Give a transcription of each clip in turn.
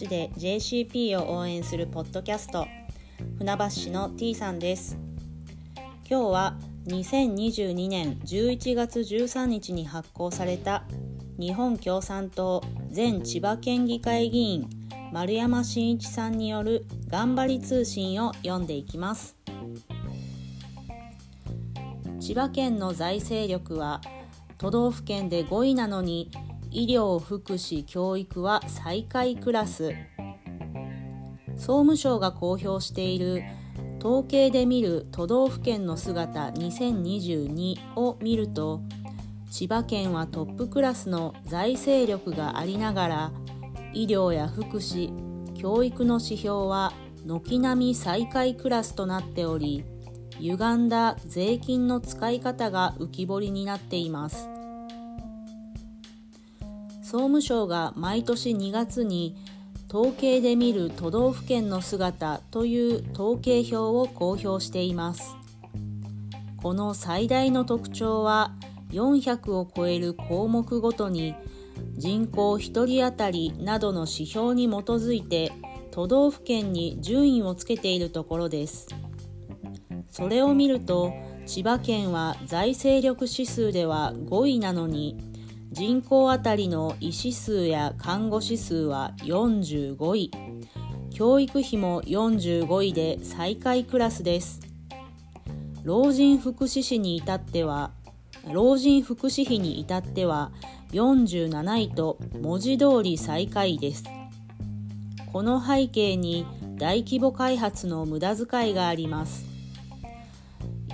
橋で JCP を応援するポッドキャスト船橋市の T さんです。今日は2022年11月13日に発行された日本共産党前千葉県議会議員丸山真一さんによる頑張り通信を読んでいきます。千葉県の財政力は都道府県で5位なのに医療福祉教育は最下位クラス。総務省が公表している統計で見る都道府県の姿2022を見ると千葉県はトップクラスの財政力がありながら医療や福祉教育の指標は軒並み最下位クラスとなっており歪んだ税金の使い方が浮き彫りになっています。総務省が毎年2月に統計で見る都道府県の姿という統計表を公表しています。この最大の特徴は400を超える項目ごとに人口1人当たりなどの指標に基づいて都道府県に順位をつけているところです。それを見ると千葉県は財政力指数では5位なのに人口当たりの医師数や看護師数は45位。教育費も45位で最下位クラスです。老人福祉士に至っては老人福祉費に至っては47位と文字通り最下位です。この背景に大規模開発の無駄遣いがあります。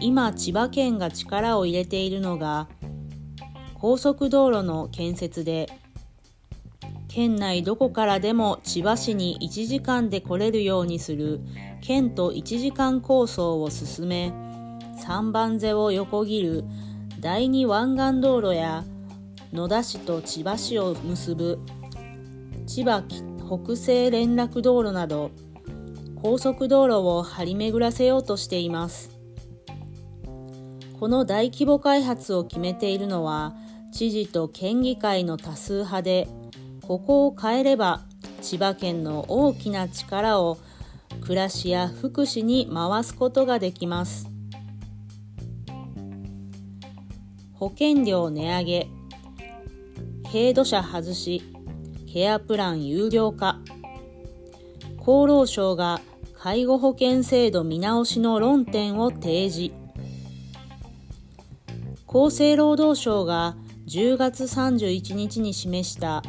今千葉県が力を入れているのが高速道路の建設で県内どこからでも千葉市に1時間で来れるようにする県と1時間構想を進め三番瀬を横切る第二湾岸道路や野田市と千葉市を結ぶ千葉北西連絡道路など高速道路を張り巡らせようとしています。この大規模開発を決めているのは知事と県議会の多数派でここを変えれば千葉県の大きな力を暮らしや福祉に回すことができます。保険料値上げ。軽度者外し。ケアプラン有料化。厚労省が介護保険制度見直しの論点を提示。厚生労働省が10月31日に示した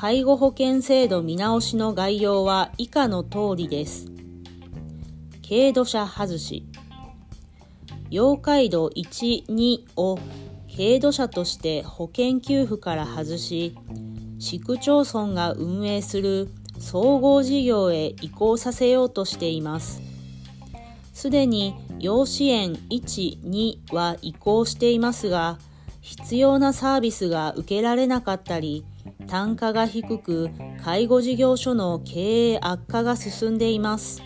介護保険制度見直しの概要は以下の通りです。軽度者外し要介度1、2を軽度者として保険給付から外し、市区町村が運営する総合事業へ移行させようとしています。すでに要支援1、2は移行していますが、必要なサービスが受けられなかったり、単価が低く介護事業所の経営悪化が進んでいます。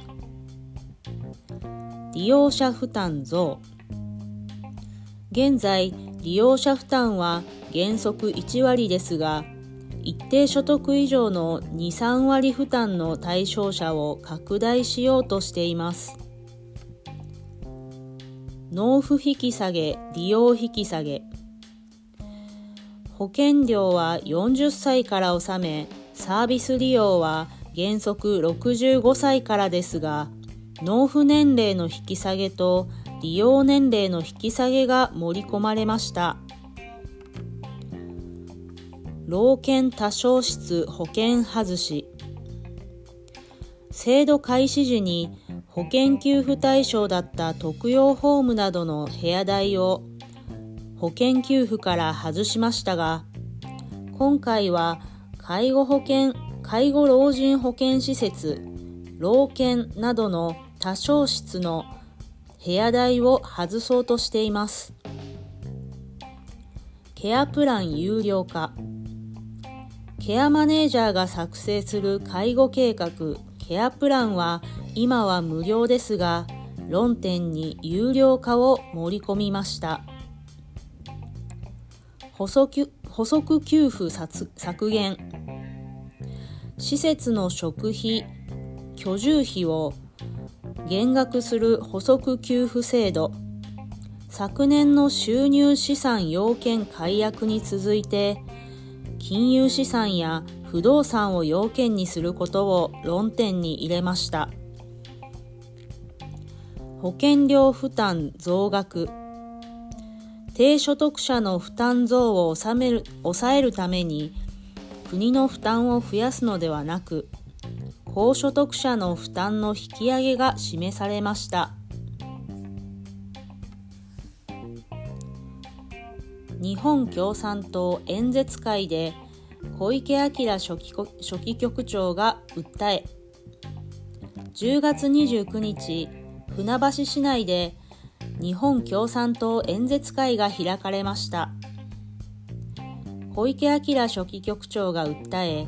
利用者負担増現在、利用者負担は原則1割ですが、一定所得以上の2、3割負担の対象者を拡大しようとしています。納付引き下げ、利用引き下げ。保険料は40歳から納め、サービス利用は原則65歳からですが、納付年齢の引き下げと利用年齢の引き下げが盛り込まれました。老犬多少室保険外し制度開始時に保険給付対象だった特養ホームなどの部屋代を保険給付から外しましたが、今回は介護保険、介護老人保険施設、老犬などの多少室の部屋代を外そうとしています。ケアプラン有料化。ケアマネージャーが作成する介護計画、ケアプランは今は無料ですが、論点に有料化を盛り込みました。補足補足給付削減。施設の食費、居住費を減額する補足給付制度、昨年の収入資産要件解約に続いて、金融資産や不動産を要件にすることを論点に入れました。保険料負担増額。低所得者の負担増を抑める抑えるために国の負担を増やすのではなく高所得者の負担の引き上げが示されました。日本共産党演説会で小池晃書記書記局長が訴え10月29日船橋市内で日本共産党演説会が開かれました。小池晃書記局長が訴え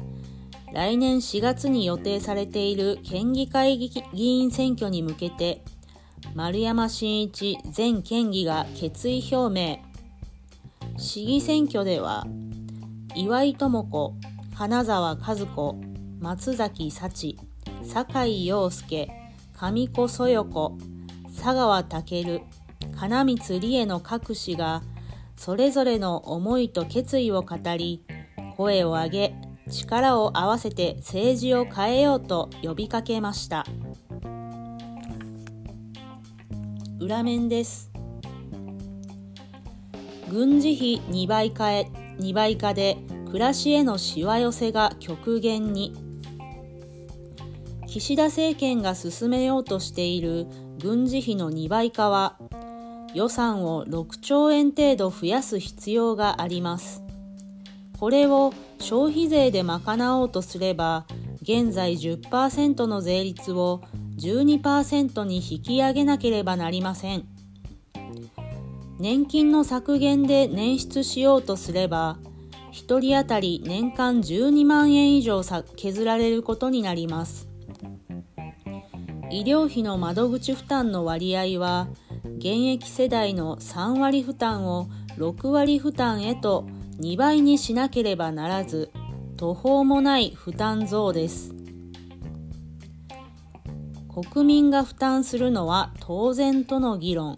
来年4月に予定されている県議会議員選挙に向けて丸山真一前県議が決意表明。市議選挙では岩井智子花澤和子松崎幸酒井陽介上子そよ子、佐川健、金光理恵の各氏が、それぞれの思いと決意を語り、声を上げ、力を合わせて政治を変えようと呼びかけました。裏面です。軍事費2倍化へ2倍化で暮らしへのしわ寄せが極限に岸田政権が進めようとしている軍事費の2倍化は予算を6兆円程度増やす必要があります。これを消費税で賄おうとすれば現在10%の税率を12%に引き上げなければなりません。年金の削減で捻出しようとすれば1人当たり年間12万円以上削られることになります。医療費の窓口負担の割合は現役世代の3割負担を6割負担へと2倍にしなければならず途方もない負担増です。国民が負担するのは当然との議論。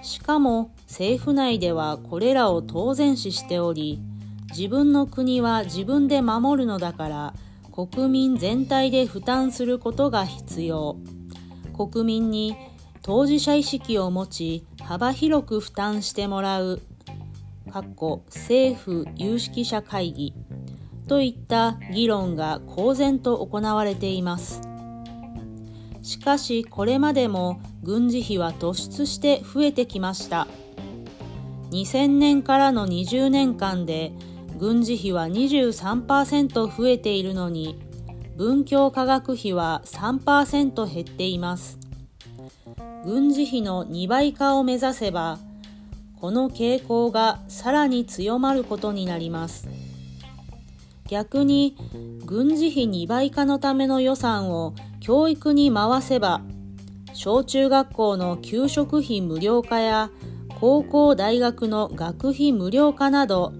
しかも政府内ではこれらを当然視しており自分の国は自分で守るのだから国民全体で負担することが必要。国民に当事者意識を持ち幅広く負担してもらう。政府有識者会議。といった議論が公然と行われています。しかしこれまでも軍事費は突出して増えてきました。2000年からの20年間で軍事費は23%増えているのに文教科学費は3%減っています。軍事費の2倍化を目指せばこの傾向がさらに強まることになります。逆に軍事費2倍化のための予算を教育に回せば小中学校の給食費無料化や高校大学の学費無料化など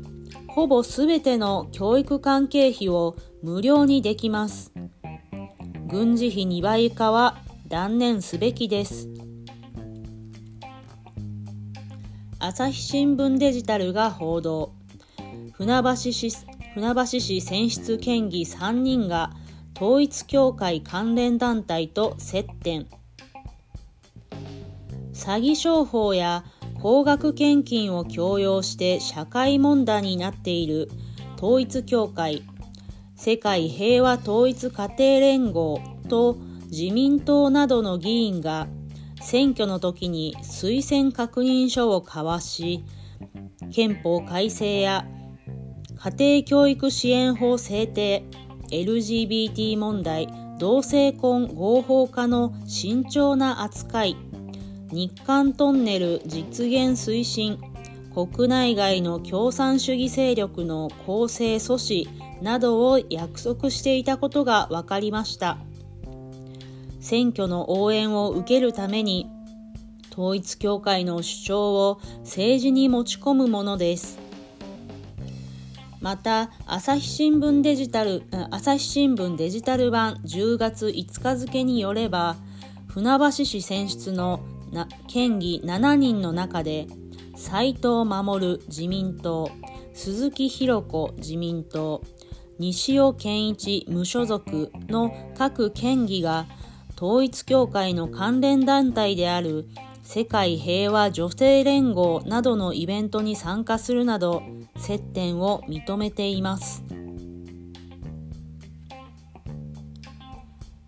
ほぼすべての教育関係費を無料にできます。軍事費2倍化は断念すべきです。朝日新聞デジタルが報道。船橋市船橋市選出県議3人が統一教会関連団体と接点。詐欺商法や高額献金を強要して社会問題になっている統一教会世界平和統一家庭連合と自民党などの議員が選挙の時に推薦確認書を交わし憲法改正や家庭教育支援法制定 LGBT 問題同性婚合法化の慎重な扱い日韓トンネル実現推進国内外の共産主義勢力の構成阻止などを約束していたことが分かりました。選挙の応援を受けるために統一教会の主張を政治に持ち込むものです。また朝日新聞デジタル朝日新聞デジタル版10月5日付によれば船橋市選出の県議7人の中で斉藤守自民党鈴木弘子自民党西尾健一無所属の各県議が統一教会の関連団体である世界平和女性連合などのイベントに参加するなど接点を認めています。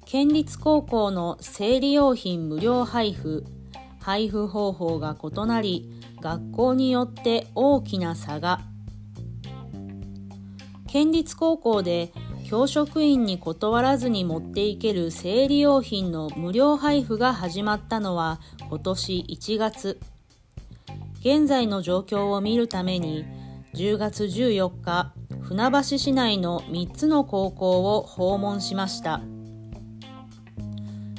県立高校の生理用品無料配布配布方法が異なり学校によって大きな差が。県立高校で教職員に断らずに持っていける生理用品の無料配布が始まったのは今年1月。現在の状況を見るために10月14日船橋市内の3つの高校を訪問しました。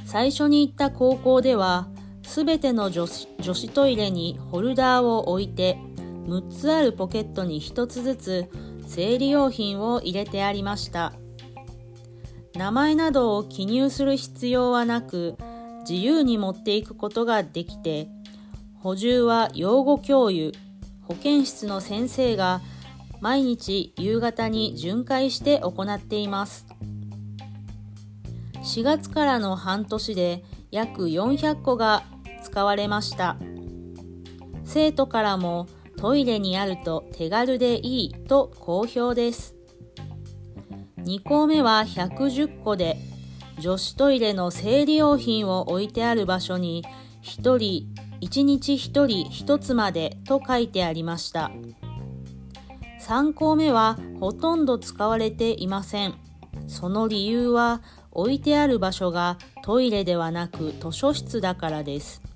最初に行った高校ではすべての女子女子トイレにホルダーを置いて6つあるポケットに1つずつ生理用品を入れてありました。名前などを記入する必要はなく自由に持っていくことができて補充は養護教諭保健室の先生が毎日夕方に巡回して行っています。4月からの半年で約400個が使われました生徒からもトイレにあると手軽でいいと好評です。2項目は110個で女子トイレの生理用品を置いてある場所に1人1日1人1つまでと書いてありました。3項目はほとんど使われていません。その理由は置いてある場所がトイレではなく図書室だからです。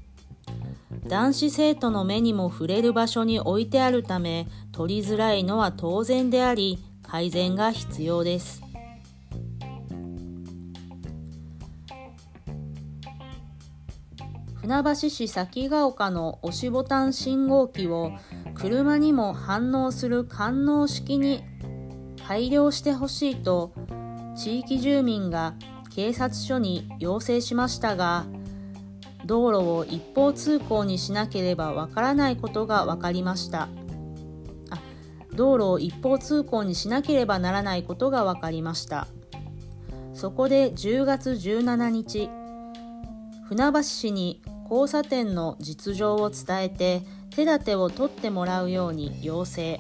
男子生徒の目にも触れる場所に置いてあるため取りづらいのは当然であり改善が必要です。船橋市崎ヶ丘の押しボタン信号機を車にも反応する感応式に改良してほしいと地域住民が警察署に要請しましたが道路を一方通行にしなければわからないことが分かりました。あ道路を一方通行にしなければならないことが分かりました。そこで10月17日船橋市に交差点の実情を伝えて手立てを取ってもらうように要請。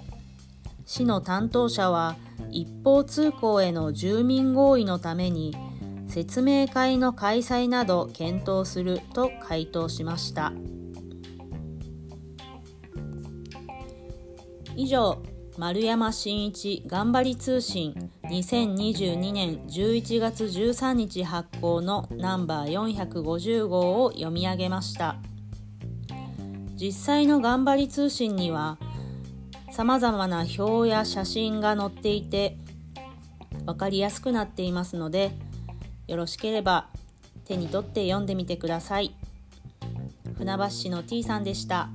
市の担当者は一方通行への住民合意のために説明会の開催など検討すると回答しました。以上丸山真一頑張り通信2022年11月13日発行のナンバー450号を読み上げました。実際の頑張り通信にはさまざまな表や写真が載っていて分かりやすくなっていますのでよろしければ手に取って読んでみてください。船橋市の T さんでした。